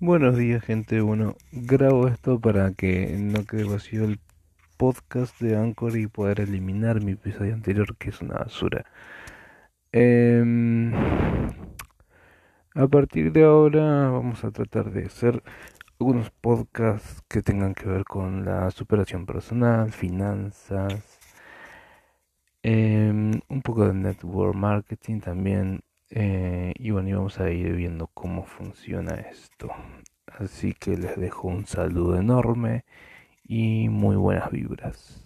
Buenos días, gente. Bueno, grabo esto para que no quede vacío el podcast de Anchor y poder eliminar mi episodio anterior, que es una basura. Em, a partir de ahora vamos a tratar de hacer algunos podcasts que tengan que ver con la superación personal, finanzas, em, un poco de network marketing también eh, y bueno, y vamos a ir viendo cómo funciona esto. Así que les dejo un saludo enorme y muy buenas vibras.